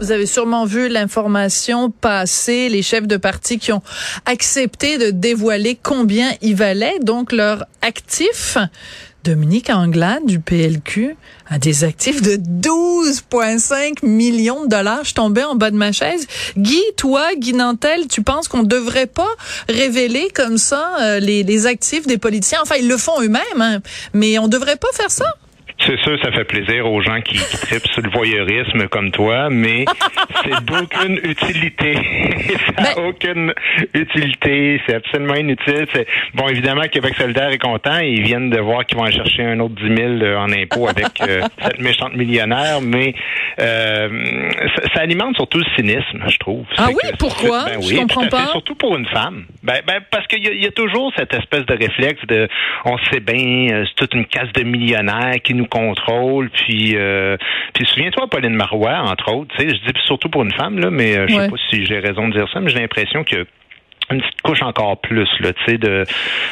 Vous avez sûrement vu l'information passer, les chefs de parti qui ont accepté de dévoiler combien ils valaient, donc leur actif. Dominique Anglade du PLQ a des actifs de 12,5 millions de dollars. Je tombais en bas de ma chaise. Guy, toi, Guy Nantel, tu penses qu'on devrait pas révéler comme ça euh, les, les actifs des politiciens? Enfin, ils le font eux-mêmes, hein, mais on devrait pas faire ça? C'est sûr, ça fait plaisir aux gens qui, qui tripent sur le voyeurisme comme toi, mais c'est d'aucune utilité. ça n'a Ben- aucune utilité. C'est absolument inutile. C'est- Bon, évidemment, Québec solidaire est content. Ils viennent de voir qu'ils vont en chercher un autre 10 000 en impôts avec euh, cette méchante millionnaire, mais euh, ça, ça alimente surtout le cynisme, je trouve. Ah oui? que- Pourquoi? Ben Je oui, comprends à fait. pas. Surtout pour une femme. Ben, ben, parce qu'il y, y a toujours cette espèce de réflexe de, on sait bien, euh, c'est toute une casse de millionnaires qui nous contrôle. Puis, euh, puis souviens-toi, Pauline Marois, entre autres. Tu sais, je dis surtout pour une femme là, mais euh, je Ouais. sais pas si j'ai raison de dire ça, mais j'ai l'impression que une petite couche encore plus là, tu sais, de,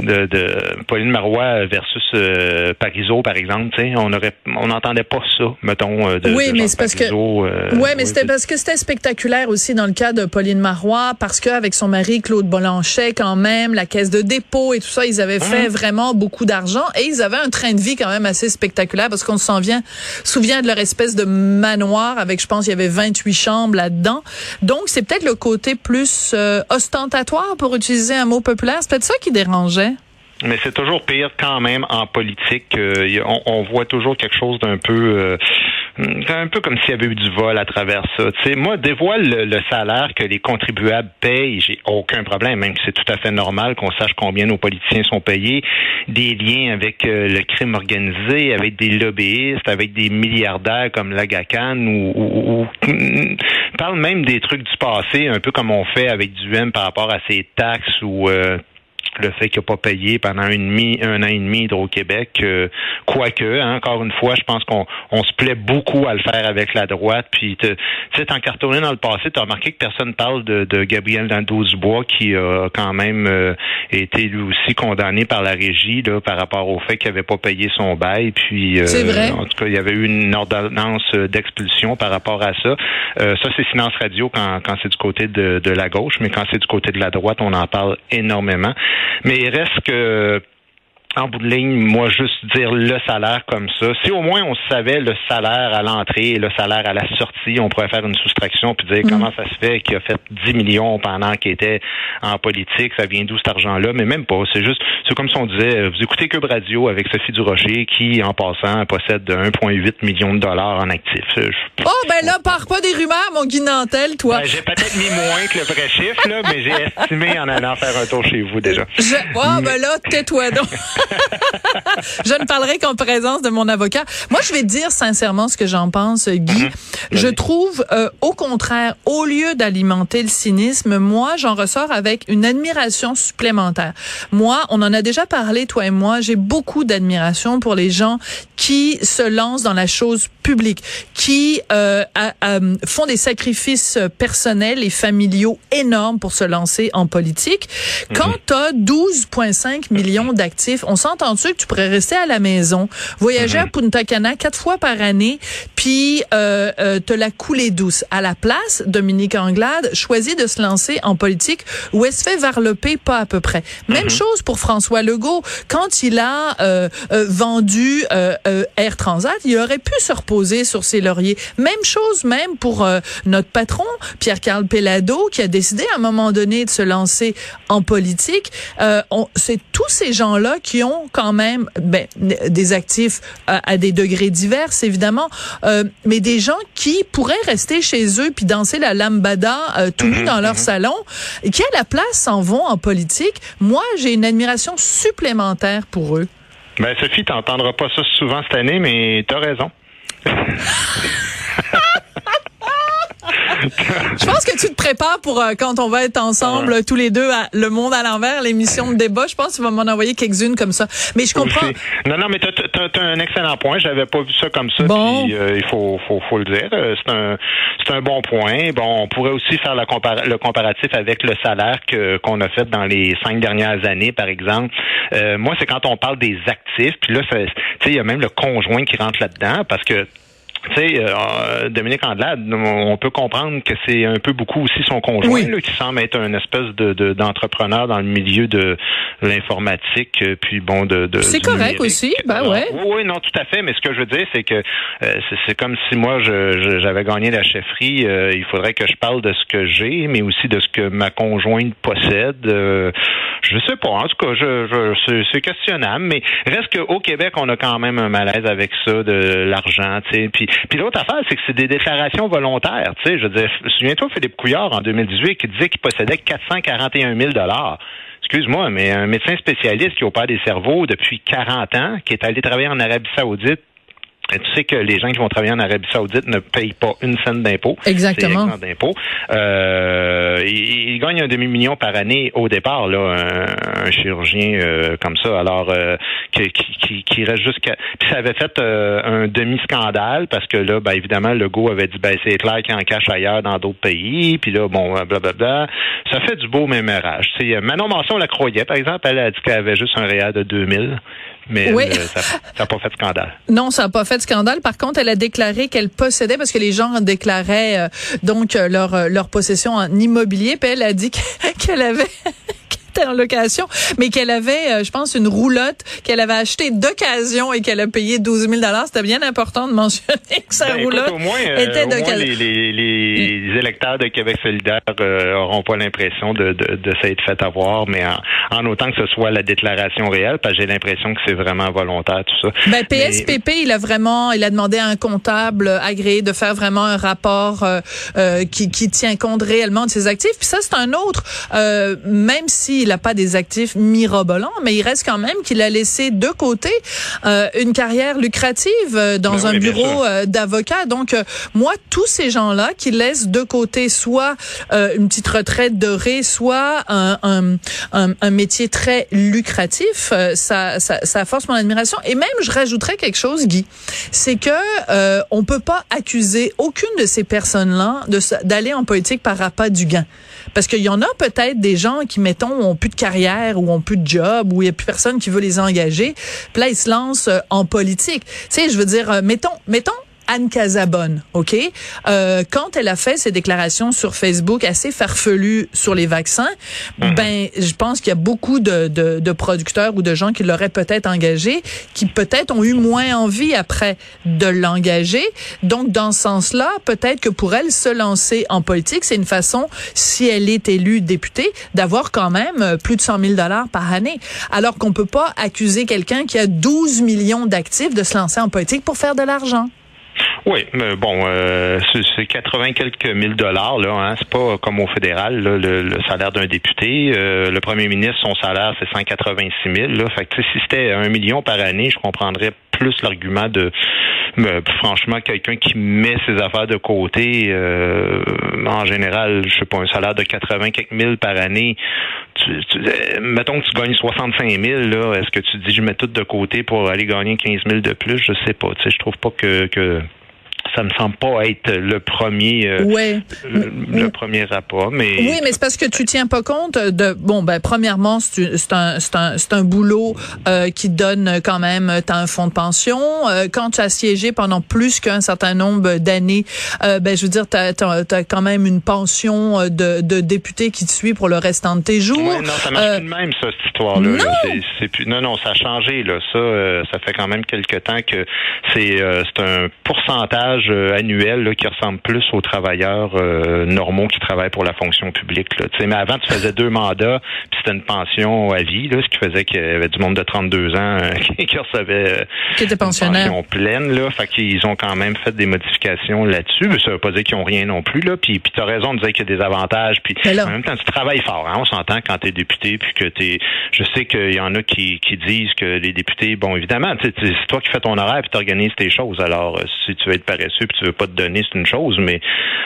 de, de Pauline Marois versus euh, Parizeau, par exemple, tu sais, on aurait, on n'entendait pas ça, mettons, euh, de, Oui, de mais c'est parce que- euh, Ouais, mais oui, c'était parce que c'était spectaculaire aussi dans le cas de Pauline Marois, parce qu'avec son mari Claude Bolanchet, quand même, la caisse de dépôt et tout ça, ils avaient fait vraiment beaucoup d'argent et ils avaient un train de vie quand même assez spectaculaire parce qu'on s'en vient, souvient de leur espèce de manoir avec, je pense, il y avait 28 chambres là-dedans. Donc, c'est peut-être le côté plus euh, ostentatoire, pour utiliser un mot populaire? C'est peut-être ça qui dérangeait. Mais c'est toujours pire quand même en politique. On voit toujours quelque chose d'un peu, euh, un peu comme s'il y avait eu du vol à travers ça. Tu sais, moi, dévoile le, salaire que les contribuables payent, j'ai aucun problème. Même c'est tout à fait normal qu'on sache combien nos politiciens sont payés. Des liens avec euh, le crime organisé, avec des lobbyistes, avec des milliardaires comme Lagacan ou, ou, ou- parle même des trucs du passé, un peu comme on fait avec du M par rapport à ses taxes ou euh, le fait qu'il n'a pas payé pendant une demi, un an et demi Hydro-Québec, euh, quoique, hein, encore une fois, je pense qu'on on se plaît beaucoup à le faire avec la droite. Puis, tu sais, t'en cartonné dans le passé, tu as remarqué que personne parle de, de Gabriel Nadeau-Dubois qui a quand même euh, été lui aussi condamné par la régie là, par rapport au fait qu'il n'avait pas payé son bail. Puis, euh, vrai. en tout cas, il y avait eu une ordonnance euh, d'expulsion par rapport à ça. Euh, ça, c'est silence radio quand, quand c'est du côté de, de la gauche, mais quand c'est du côté de la droite, on en parle énormément. Mais il reste que en bout de ligne, moi, juste dire le salaire comme ça. Si au moins on savait le salaire à l'entrée et le salaire à la sortie, on pourrait faire une soustraction puis dire comment ça se fait qu'il a fait 10 millions pendant qu'il était en politique, ça vient d'où cet argent-là, mais même pas. C'est juste, c'est comme si on disait, euh, vous écoutez Cube Radio avec Sophie Durocher qui, en passant, possède 1,8 million de dollars en actifs. Je- Oh, ben là, pars pas des rumeurs, mon Guy Nantel, toi. Ben, j'ai peut-être mis moins que le vrai chiffre, là, mais j'ai estimé en allant faire un tour chez vous déjà. Je, oh, ben là, tais-toi donc. je ne parlerai qu'en présence de mon avocat. Moi, je vais te dire sincèrement ce que j'en pense, Guy. Je trouve, euh, au contraire, au lieu d'alimenter le cynisme, moi, j'en ressors avec une admiration supplémentaire. Moi, on en a déjà parlé, toi et moi, j'ai beaucoup d'admiration pour les gens qui se lancent dans la chose publique, qui euh, a- a- font des sacrifices personnels et familiaux énormes pour se lancer en politique. Quand tu as 12,5 millions d'actifs, on s'entend-tu que tu pourrais rester à la maison, voyager à Punta Cana quatre fois par année, puis euh, euh, te la couler douce? À la place, Dominique Anglade choisit de se lancer en politique où elle se fait varloper pas à peu près. Même chose pour François Legault. Quand il a euh, euh, vendu euh, euh, Air Transat, il aurait pu se reposer sur ses lauriers. Même chose même pour euh, notre patron, Pierre-Carl Pellado, qui a décidé à un moment donné de se lancer en politique. Euh, C'est tous ces gens-là qui quand même ben, des actifs à, à des degrés divers, évidemment, euh, mais des gens qui pourraient rester chez eux puis danser la lambada euh, tout nus dans leur salon, et qui à la place s'en vont en politique. Moi, j'ai une admiration supplémentaire pour eux. Ben, Sophie, t'entendras pas ça souvent cette année, mais t'as raison. Je pense que tu te prépares pour euh, quand on va être ensemble tous les deux à Le Monde à l'envers, l'émission de débat. Je pense que tu vas m'en envoyer quelques-unes comme ça. Mais je comprends. Non, non, mais tu as, un excellent point. J'avais pas vu ça comme ça. Bon. Puis, euh, il faut, faut, faut le dire. Euh, c'est un, c'est un bon point. Bon, on pourrait aussi faire le, le comparatif avec le salaire que qu'on a fait dans les cinq dernières années, par exemple. moi, c'est quand on parle des actifs. Puis là, il y a même le conjoint qui rentre là-dedans parce que tu sais, euh, Dominique Andelade, on peut comprendre que c'est un peu beaucoup aussi son conjoint qui semble être un espèce de d'entrepreneur dans le milieu de l'informatique, euh, puis bon de. de c'est correct aussi, ben ouais. Oui, non, tout à fait. Mais ce que je veux dire, c'est que euh, c'est comme si moi j'avais gagné la chefferie. il faudrait que je parle de ce que j'ai, mais aussi de ce que ma conjointe possède. je sais pas. En tout cas, je, je c'est questionnable, mais reste qu'au Québec, on a quand même un malaise avec ça de l'argent, tu sais, puis puis l'autre affaire, c'est que c'est des déclarations volontaires. Tu sais, je veux dire, souviens-toi Philippe Couillard en 2018 qui disait qu'il possédait 441 000 dollars. Excuse-moi, mais un médecin spécialiste qui opère des cerveaux depuis 40 ans, qui est allé travailler en Arabie Saoudite tu sais que les gens qui vont travailler en Arabie Saoudite ne payent pas une scène d'impôt. Exactement. d'impôt. Euh, ils, gagnent un demi-million par année au départ, là, un, chirurgien euh, comme ça. Alors, euh, qui, qui, qui, reste jusqu'à... Puis ça avait fait euh, un demi-scandale parce que là, ben, évidemment, le go avait dit, ben, c'est clair qu'il en cache ailleurs dans d'autres pays. Puis là, bon, blablabla. Ça fait du beau mémérage. Manon Masson la croyait, par exemple. Elle a dit qu'elle avait juste un réel de 2000 mais oui. ça n'a pas fait de scandale. Non, ça n'a pas fait de scandale. Par contre, elle a déclaré qu'elle possédait, parce que les gens déclaraient euh, donc euh, leur, euh, leur possession en immobilier, puis elle a dit qu'elle avait en location, mais qu'elle avait, euh, je pense, une roulotte qu'elle avait achetée d'occasion et qu'elle a payé 12 000 C'était bien important de mentionner que sa ben, roulotte euh, était d'occasion. Les, les, les, électeurs de Québec solidaire n'auront euh, pas l'impression de, de, de s'être fait avoir, mais en, autant que ce soit la déclaration réelle, parce que j'ai l'impression que c'est vraiment volontaire, tout ça. Ben, PSPP, il a vraiment, il a demandé à un comptable agréé de faire vraiment un rapport qui, qui tient compte réellement de ses actifs. Puis ça, c'est un autre, même s'il n'a pas des actifs mirobolants, mais il reste quand même qu'il a laissé de côté euh, une carrière lucrative euh, dans ben un bureau euh, d'avocat. Donc, moi, tous ces gens-là qui laissent de côté soit une petite retraite dorée, soit un, un, un, métier très lucratif, ça, ça, ça force mon admiration. Et même, je rajouterais quelque chose, Guy, c'est que on peut pas accuser aucune de ces personnes-là d'aller en politique par rapport du gain. Parce qu'il y en a peut-être des gens qui, mettons, ont plus de carrière ou ont plus de job ou il n'y a plus personne qui veut les engager. Puis là, ils se lancent euh, en politique. Tu sais, je veux dire, euh, mettons, mettons Anne Casabonne, OK? Euh, quand elle a fait ses déclarations sur Facebook assez farfelues sur les vaccins, mhm. ben, je pense qu'il y a beaucoup de, de, de, producteurs ou de gens qui l'auraient peut-être engagé, qui peut-être ont eu moins envie après de l'engager. Donc, dans ce sens-là, peut-être que pour elle, se lancer en politique, c'est une façon, si elle est élue députée, d'avoir quand même euh, plus de 100 000 dollars par année. Alors qu'on peut pas accuser quelqu'un qui a 12 millions d'actifs de se lancer en politique pour faire de l'argent. Oui, mais bon, euh, c'est 80 quelques mille dollars là. Hein, c'est pas comme au fédéral le, salaire d'un député. Euh, le premier ministre, son salaire c'est 186 000. Là. Fait que si c'était un million par année, je comprendrais plus l'argument de franchement quelqu'un qui met ses affaires de côté. Euh, en général, je sais pas un salaire de 80 quelques mille par année. mettons que tu gagnes 65 000 là. Est-ce que tu dis je mets tout de côté pour aller gagner 15 000 de plus? Je sais pas. Tu sais, je trouve pas que, que ça me semble pas être le premier euh, le, premier rapport mais oui mais c'est parce que tu tiens pas compte de bon ben premièrement c'est un c'est un c'est un boulot euh, qui donne quand même as un fonds de pension. Euh, quand tu as siégé pendant plus qu'un certain nombre d'années ben je veux dire tu as, quand même une pension de, de député qui te suit pour le restant de tes jours. Oui, non ça marche plus de même ça cette histoire là, non. c'est plus non non ça a changé là. Ça ça fait quand même quelque temps que c'est c'est un pourcentage euh, annuel qui ressemble plus aux travailleurs euh, normaux qui travaillent pour la fonction publique. Là. Mais avant, tu faisais deux mandats, puis c'était une pension à vie, là, ce qui faisait qu'il y avait du monde de 32 ans euh, qui, recevait qui était pensionnaire. une pension pleine. Là. Fait qu'ils ont quand même fait des modifications là-dessus. Mais ça veut pas dire qu'ils ont rien non plus. Là. Puis, puis tu as raison de dire qu'il y a des avantages. Puis en même temps, tu travailles fort. Hein. On s'entend quand tu es député, puis que tu Je sais qu'il y en a qui, qui disent que les députés, bon, évidemment, c'est toi qui fais ton horaire puis tu organises tes choses. Alors, si tu veux être paresseux, paresseux puis tu veux pas te donner, c'est une chose, mais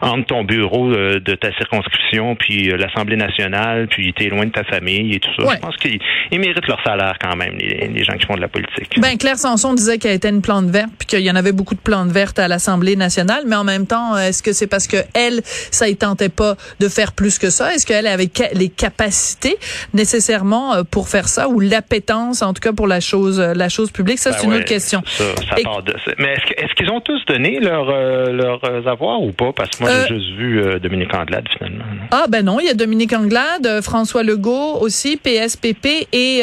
entre ton bureau euh, de ta circonscription puis euh, l'Assemblée nationale, puis t'es loin de ta famille et tout ça, je pense qu'ils méritent leur salaire quand même, les, gens qui font de la politique. Ben Claire Sanson disait qu'elle était une plante verte puis qu'il y en avait beaucoup de plantes vertes à l'Assemblée nationale, mais en même temps, est-ce que c'est parce que elle, ça y tentait pas de faire plus que ça? Est-ce qu'elle avait les capacités nécessairement pour faire ça ou l'appétence, en tout cas pour la chose, la chose publique? Ça, c'est ben une autre question. Mais est-ce qu'ils ont tous donné leur, euh, leurs avoirs ou pas? Parce que moi, j'ai euh, juste vu euh, Dominique Anglade, finalement. Ah, ben non, il y a Dominique Anglade, François Legault aussi, PSPP, et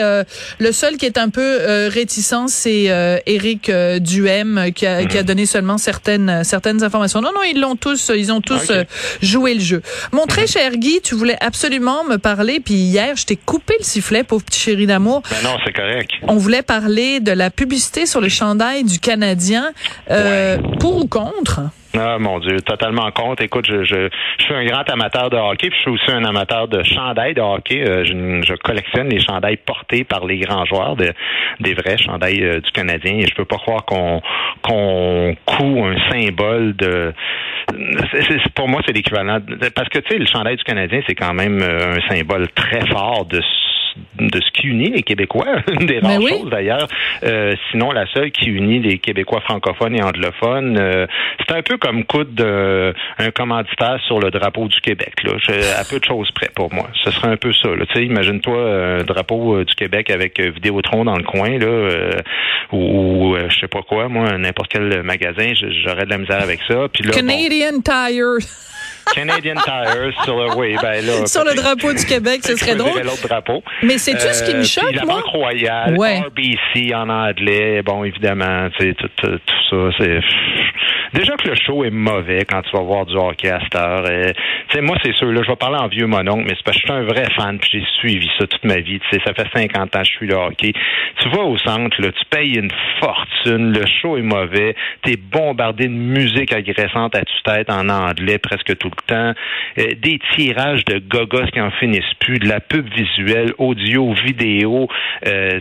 le seul qui est un peu réticent, c'est Éric Duhem, qui a, qui a mhm. donné seulement certaines, certaines informations. Non, non, ils l'ont tous, ils ont tous joué le jeu. Mon très mhm. cher Guy, tu voulais absolument me parler, puis hier, je t'ai coupé le sifflet, pauvre petit chéri d'amour. Ben non, c'est correct. On voulait parler de la publicité sur le chandail du Canadien. Pour ou contre? Ah mon Dieu, totalement contre. Écoute, je, je, suis un grand amateur de hockey, puis je suis aussi un amateur de chandails de hockey. Euh, je, collectionne les chandails portés par les grands joueurs, de, des vrais chandails euh, du Canadien. Et je peux pas croire qu'on qu'on un symbole de. pour moi, c'est l'équivalent. Parce que tu sais, le chandail du Canadien, c'est quand même un symbole très fort de de ce qui unit les Québécois, une des rares choses d'ailleurs, euh, sinon la seule qui unit les Québécois francophones et anglophones. Euh, c'est un peu comme coup de un commanditaire sur le drapeau du Québec. Là. à peu de choses près pour moi. Ce serait un peu ça. Tu sais, imagine-toi un drapeau euh, du Québec avec Vidéotron dans le coin là, ou, je sais pas quoi. Moi, n'importe quel magasin, j'aurais de la misère avec ça. Puis là, Canadian Tire. Canadian Tires sur le, oui, ben là, sur le drapeau du Québec, ce serait drôle. l'autre drapeau. Mais c'est tout ce qui me euh, choque, la moi. Banque Royale, RBC en anglais, bon, évidemment, tu sais, tout, tout, ça, c'est Déjà que le show est mauvais quand tu vas voir du hockey à cette heure. Euh, tu sais, moi, c'est sûr, là, je vais parler en vieux mononcle, mais c'est parce que je suis un vrai fan, puis j'ai suivi ça toute ma vie. Tu sais, ça fait 50 ans que je suis le hockey. Tu vas au centre, là, tu payes une fortune, le show est mauvais, t'es bombardé de musique agressante à tue-tête en anglais presque tout le temps, euh, des tirages de gogos qui en finissent plus, de la pub visuelle, audio, vidéo, euh,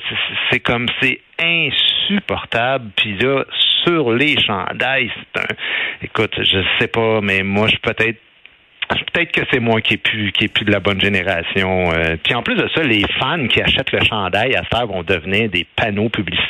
c'est comme, c'est insupportable. Puis là, sur les chandails, c'est un... Écoute, je sais pas, mais moi, je peut-être Peut-être que c'est moi qui est plus qui est plus de la bonne génération. Euh, puis en plus de ça, les fans qui achètent le chandail à cette vont devenir des panneaux publicitaires.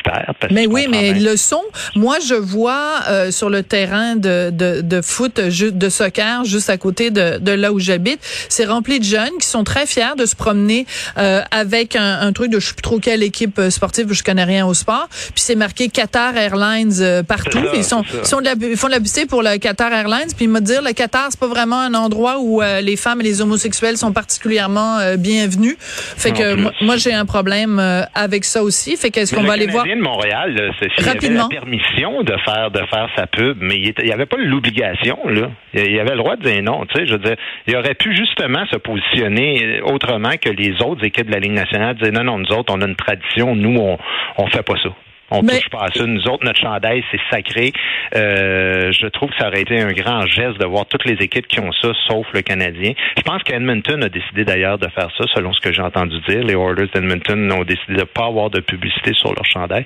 Mais oui, mais le son, moi je vois euh, sur le terrain de, de, de foot, de soccer, juste à côté de, de là où j'habite, c'est rempli de jeunes qui sont très fiers de se promener euh, avec un, un, truc de je sais plus trop quelle équipe sportive, je connais rien au sport. Puis c'est marqué Qatar Airlines partout. ils sont, ils, sont de la, ils font de la pour le Qatar Airlines. Puis ils me dire le Qatar c'est pas vraiment un endroit où euh, les femmes et les homosexuels sont particulièrement euh, bienvenus. Fait que moi, j'ai un problème euh, avec ça aussi. Fait qu'est-ce qu'on va aller voir de Montréal, c'est rapidement la permission de faire de faire sa pub, mais il n'y avait pas l'obligation là. Il avait le droit de dire non. Tu sais, je veux dire, il aurait pu justement se positionner autrement que les autres équipes de la Ligue nationale, dire non non nous autres on a une tradition, nous on on fait pas ça. On ne touche pas à ça. Nous autres, notre chandail, c'est sacré. Euh, je trouve que ça aurait été un grand geste de voir toutes les équipes qui ont ça, sauf le Canadien. Je pense qu'Edmonton a décidé d'ailleurs de faire ça, selon ce que j'ai entendu dire. Les Oilers d'Edmonton ont décidé de ne pas avoir de publicité sur leur chandail.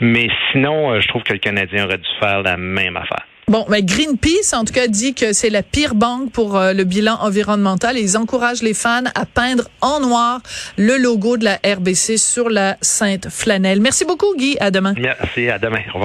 Mais sinon, euh, je trouve que le Canadien aurait dû faire la même affaire. Bon, mais Greenpeace, en tout cas, dit que c'est la pire banque pour euh, le bilan environnemental et ils encouragent les fans à peindre en noir le logo de la RBC sur la Sainte Flanelle. Merci beaucoup, Guy. À demain. Merci. À demain. Au revoir.